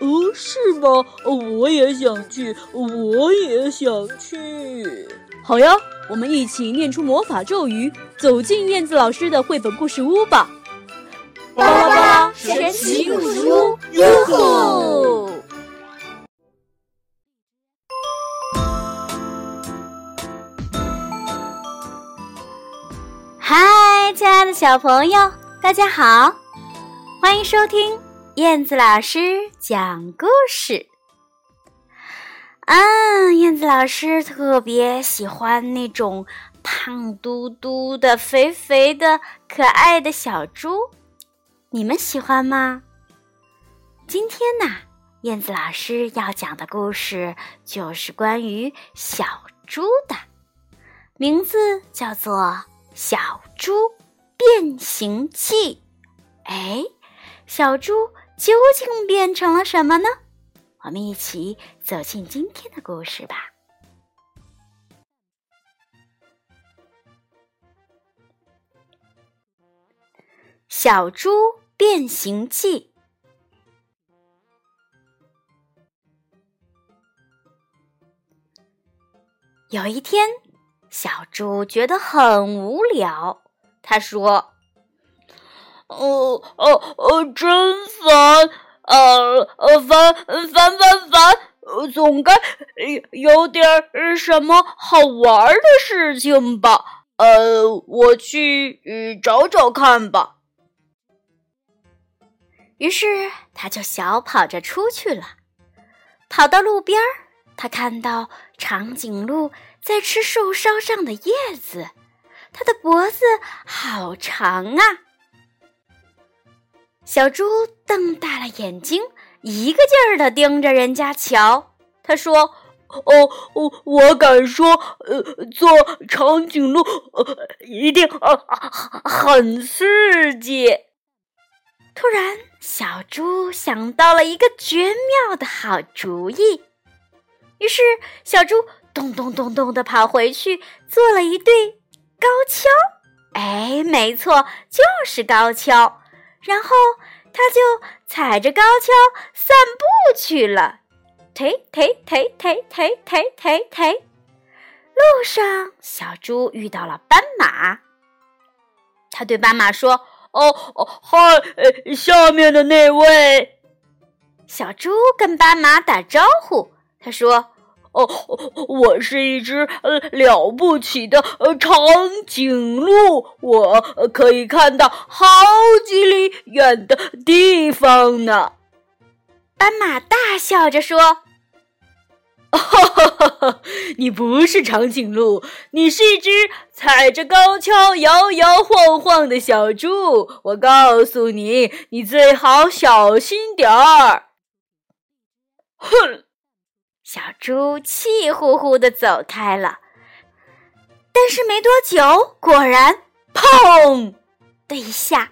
哦，是吗？我也想去，我也想去。好呀，我们一起念出魔法咒语，走进燕子老师的绘本故事屋吧。巴拉巴拉神奇故事屋，哟吼！嗨，亲爱的小朋友，大家好，欢迎收听燕子老师讲故事。啊，燕子老师特别喜欢那种胖嘟嘟的、肥肥的、可爱的小猪。你们喜欢吗？今天呢，燕子老师要讲的故事就是关于小猪的，名字叫做《小猪变形记》。哎，小猪究竟变成了什么呢？我们一起走进今天的故事吧。小猪。变形记。有一天，小猪觉得很无聊。他说：“哦哦哦，真烦！呃呃，烦烦烦烦！总该有点什么好玩的事情吧？呃，我去找找看吧。”于是，他就小跑着出去了。跑到路边儿，他看到长颈鹿在吃树梢上的叶子，它的脖子好长啊！小猪瞪大了眼睛，一个劲儿的盯着人家瞧。他说：“哦哦，我敢说，呃，做长颈鹿，呃，一定呃很刺激。”突然，小猪想到了一个绝妙的好主意。于是，小猪咚咚咚咚的跑回去，做了一对高跷。哎，没错，就是高跷。然后，他就踩着高跷散步去了。忒忒忒忒忒忒忒忒。路上，小猪遇到了斑马。他对斑马说。哦哦，嗨，下面的那位小猪跟斑马打招呼，他说：“哦，我是一只呃了不起的呃长颈鹿，我可以看到好几里远的地方呢。”斑马大笑着说。哈哈哈哈！你不是长颈鹿，你是一只踩着高跷摇摇晃晃的小猪。我告诉你，你最好小心点儿。哼！小猪气呼呼的走开了。但是没多久，果然，砰的一下，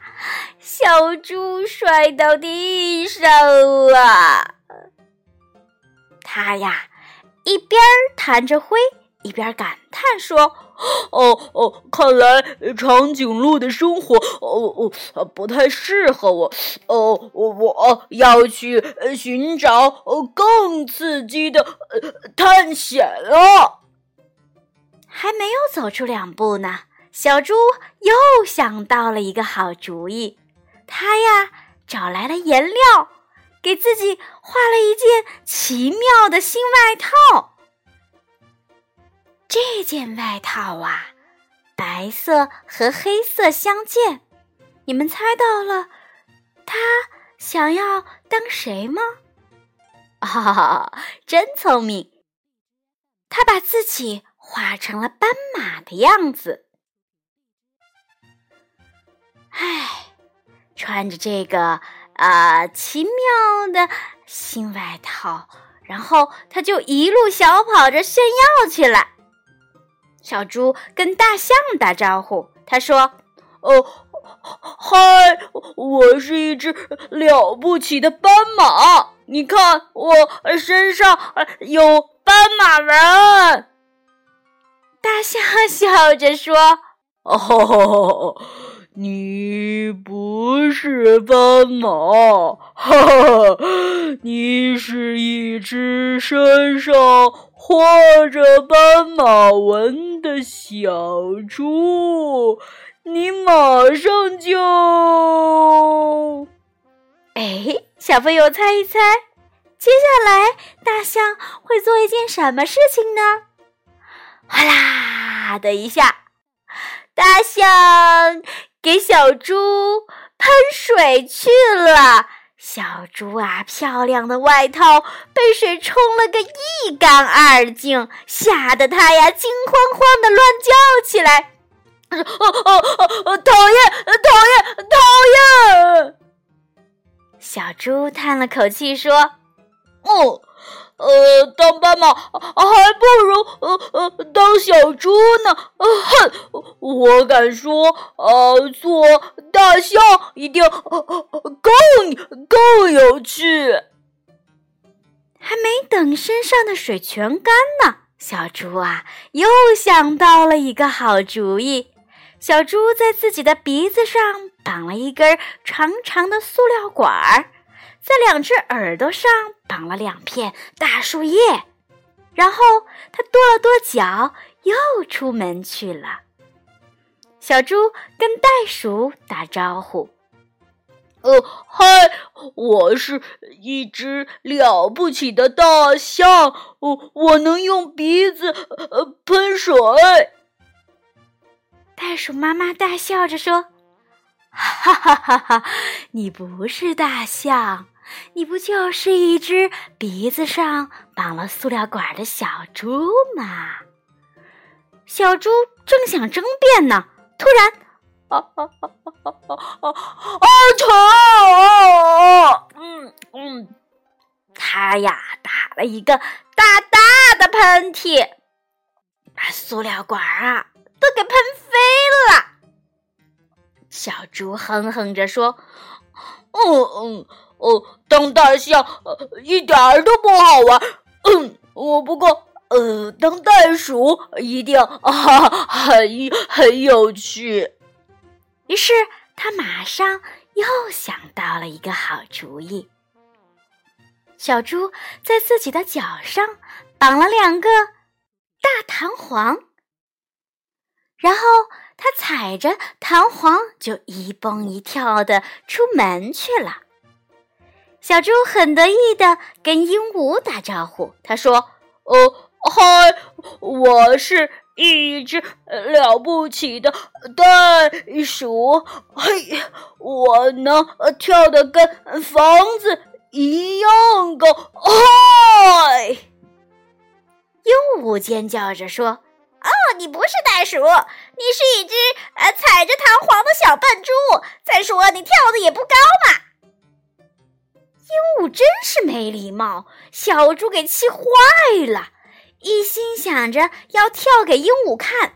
小猪摔到地上了。他呀。一边弹着灰，一边感叹说：“哦哦，看来长颈鹿的生活哦哦不太适合我。哦，我我要去寻找更刺激的探险了。”还没有走出两步呢，小猪又想到了一个好主意。他呀，找来了颜料。给自己画了一件奇妙的新外套。这件外套啊，白色和黑色相间。你们猜到了，他想要当谁吗？哈、哦、哈，真聪明！他把自己画成了斑马的样子。唉，穿着这个。啊，奇妙的新外套然后他就一路小跑着炫耀去了。小猪跟大象打招呼，他说：“哦，嗨，我是一只了不起的斑马，你看我身上有斑马纹。”大象笑着说：“哦。”你不是斑马，哈哈，你是一只身上画着斑马纹的小猪，你马上就……哎，小朋友猜一猜，接下来大象会做一件什么事情呢？哗啦的一下，大象。给小猪喷水去了，小猪啊，漂亮的外套被水冲了个一干二净，吓得它呀惊慌慌的乱叫起来：“哦哦哦，讨厌，讨厌，讨厌！”小猪叹了口气说：“哦。”呃，当斑马还不如呃呃当小猪呢。哼，我敢说，呃，做大象一定更更有趣。还没等身上的水全干呢，小猪啊又想到了一个好主意。小猪在自己的鼻子上绑了一根长长的塑料管儿。在两只耳朵上绑了两片大树叶，然后他跺了跺脚，又出门去了。小猪跟袋鼠打招呼：“呃，嗨，我是一只了不起的大象，我我能用鼻子呃喷水。”袋鼠妈妈大笑着说：“哈哈哈哈，你不是大象。”你不就是一只鼻子上绑了塑料管的小猪吗？小猪正想争辩呢，突然，啊啊啊啊啊啊啊！疼！嗯嗯，他呀打了一个大大的喷嚏，把塑料管啊都给喷飞了。小猪哼哼着说：“嗯嗯。”哦，当大象呃一点儿都不好玩。嗯，我不过呃，当袋鼠一定啊很很有趣。于是他马上又想到了一个好主意。小猪在自己的脚上绑了两个大弹簧，然后他踩着弹簧就一蹦一跳的出门去了。小猪很得意的跟鹦鹉打招呼，他说：“呃，嗨，我是一只了不起的袋鼠，嘿，我能跳得跟房子一样高。”嗨！鹦鹉尖叫着说：“哦，你不是袋鼠，你是一只呃踩着弹簧的小笨猪。再说，你跳的也不高嘛。”鹦鹉真是没礼貌，小猪给气坏了，一心想着要跳给鹦鹉看。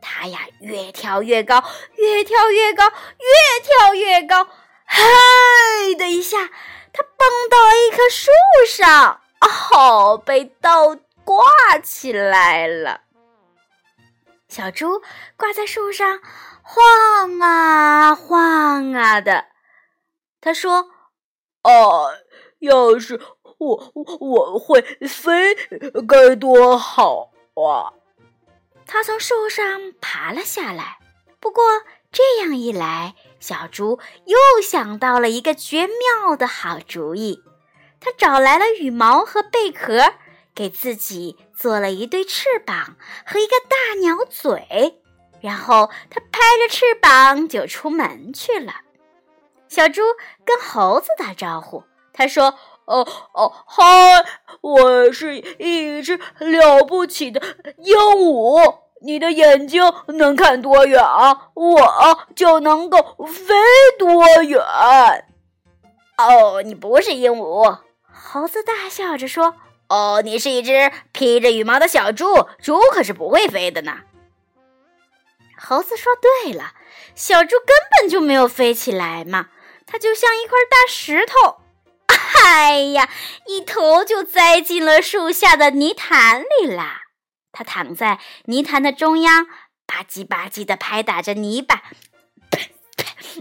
它呀，越跳越高，越跳越高，越跳越高。嘿的一下，它蹦到了一棵树上，哦，被倒挂起来了。小猪挂在树上，晃啊晃啊的。他说。啊！要是我我我会飞，该多好啊！他从树上爬了下来。不过这样一来，小猪又想到了一个绝妙的好主意。他找来了羽毛和贝壳，给自己做了一对翅膀和一个大鸟嘴，然后他拍着翅膀就出门去了。小猪跟猴子打招呼，他说：“哦哦，嗨，我是一只了不起的鹦鹉。你的眼睛能看多远，我就能够飞多远。”哦，你不是鹦鹉，猴子大笑着说：“哦，你是一只披着羽毛的小猪，猪可是不会飞的呢。猴子说：“对了，小猪根本就没有飞起来嘛，它就像一块大石头，哎呀，一头就栽进了树下的泥潭里啦。它躺在泥潭的中央，吧唧吧唧的拍打着泥巴。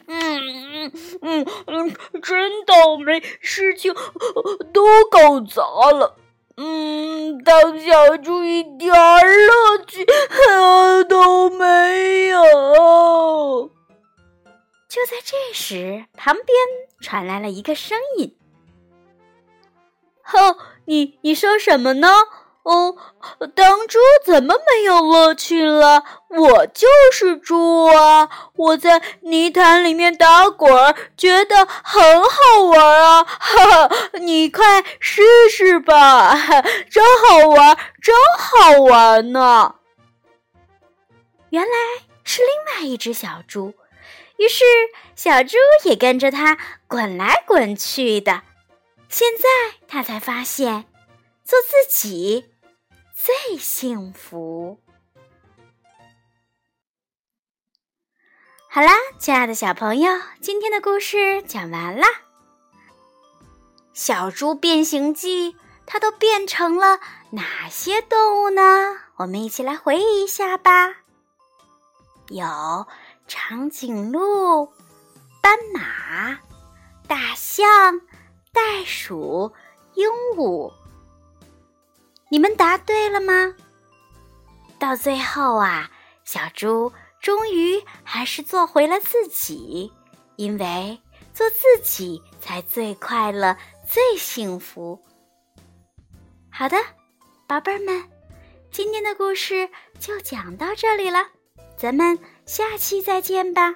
嗯嗯嗯，真倒霉，事情都搞砸了。”嗯，当小猪一点乐趣都没有。就在这时，旁边传来了一个声音：“哼，你你说什么呢？”哦，当猪怎么没有乐趣了？我就是猪啊！我在泥潭里面打滚，觉得很好玩啊！哈哈，你快试试吧，真好玩，真好玩呢！原来是另外一只小猪，于是小猪也跟着它滚来滚去的。现在它才发现，做自己。最幸福。好啦，亲爱的小朋友，今天的故事讲完啦。小猪变形记，它都变成了哪些动物呢？我们一起来回忆一下吧。有长颈鹿、斑马、大象、袋鼠、鹦鹉。你们答对了吗？到最后啊，小猪终于还是做回了自己，因为做自己才最快乐、最幸福。好的，宝贝儿们，今天的故事就讲到这里了，咱们下期再见吧。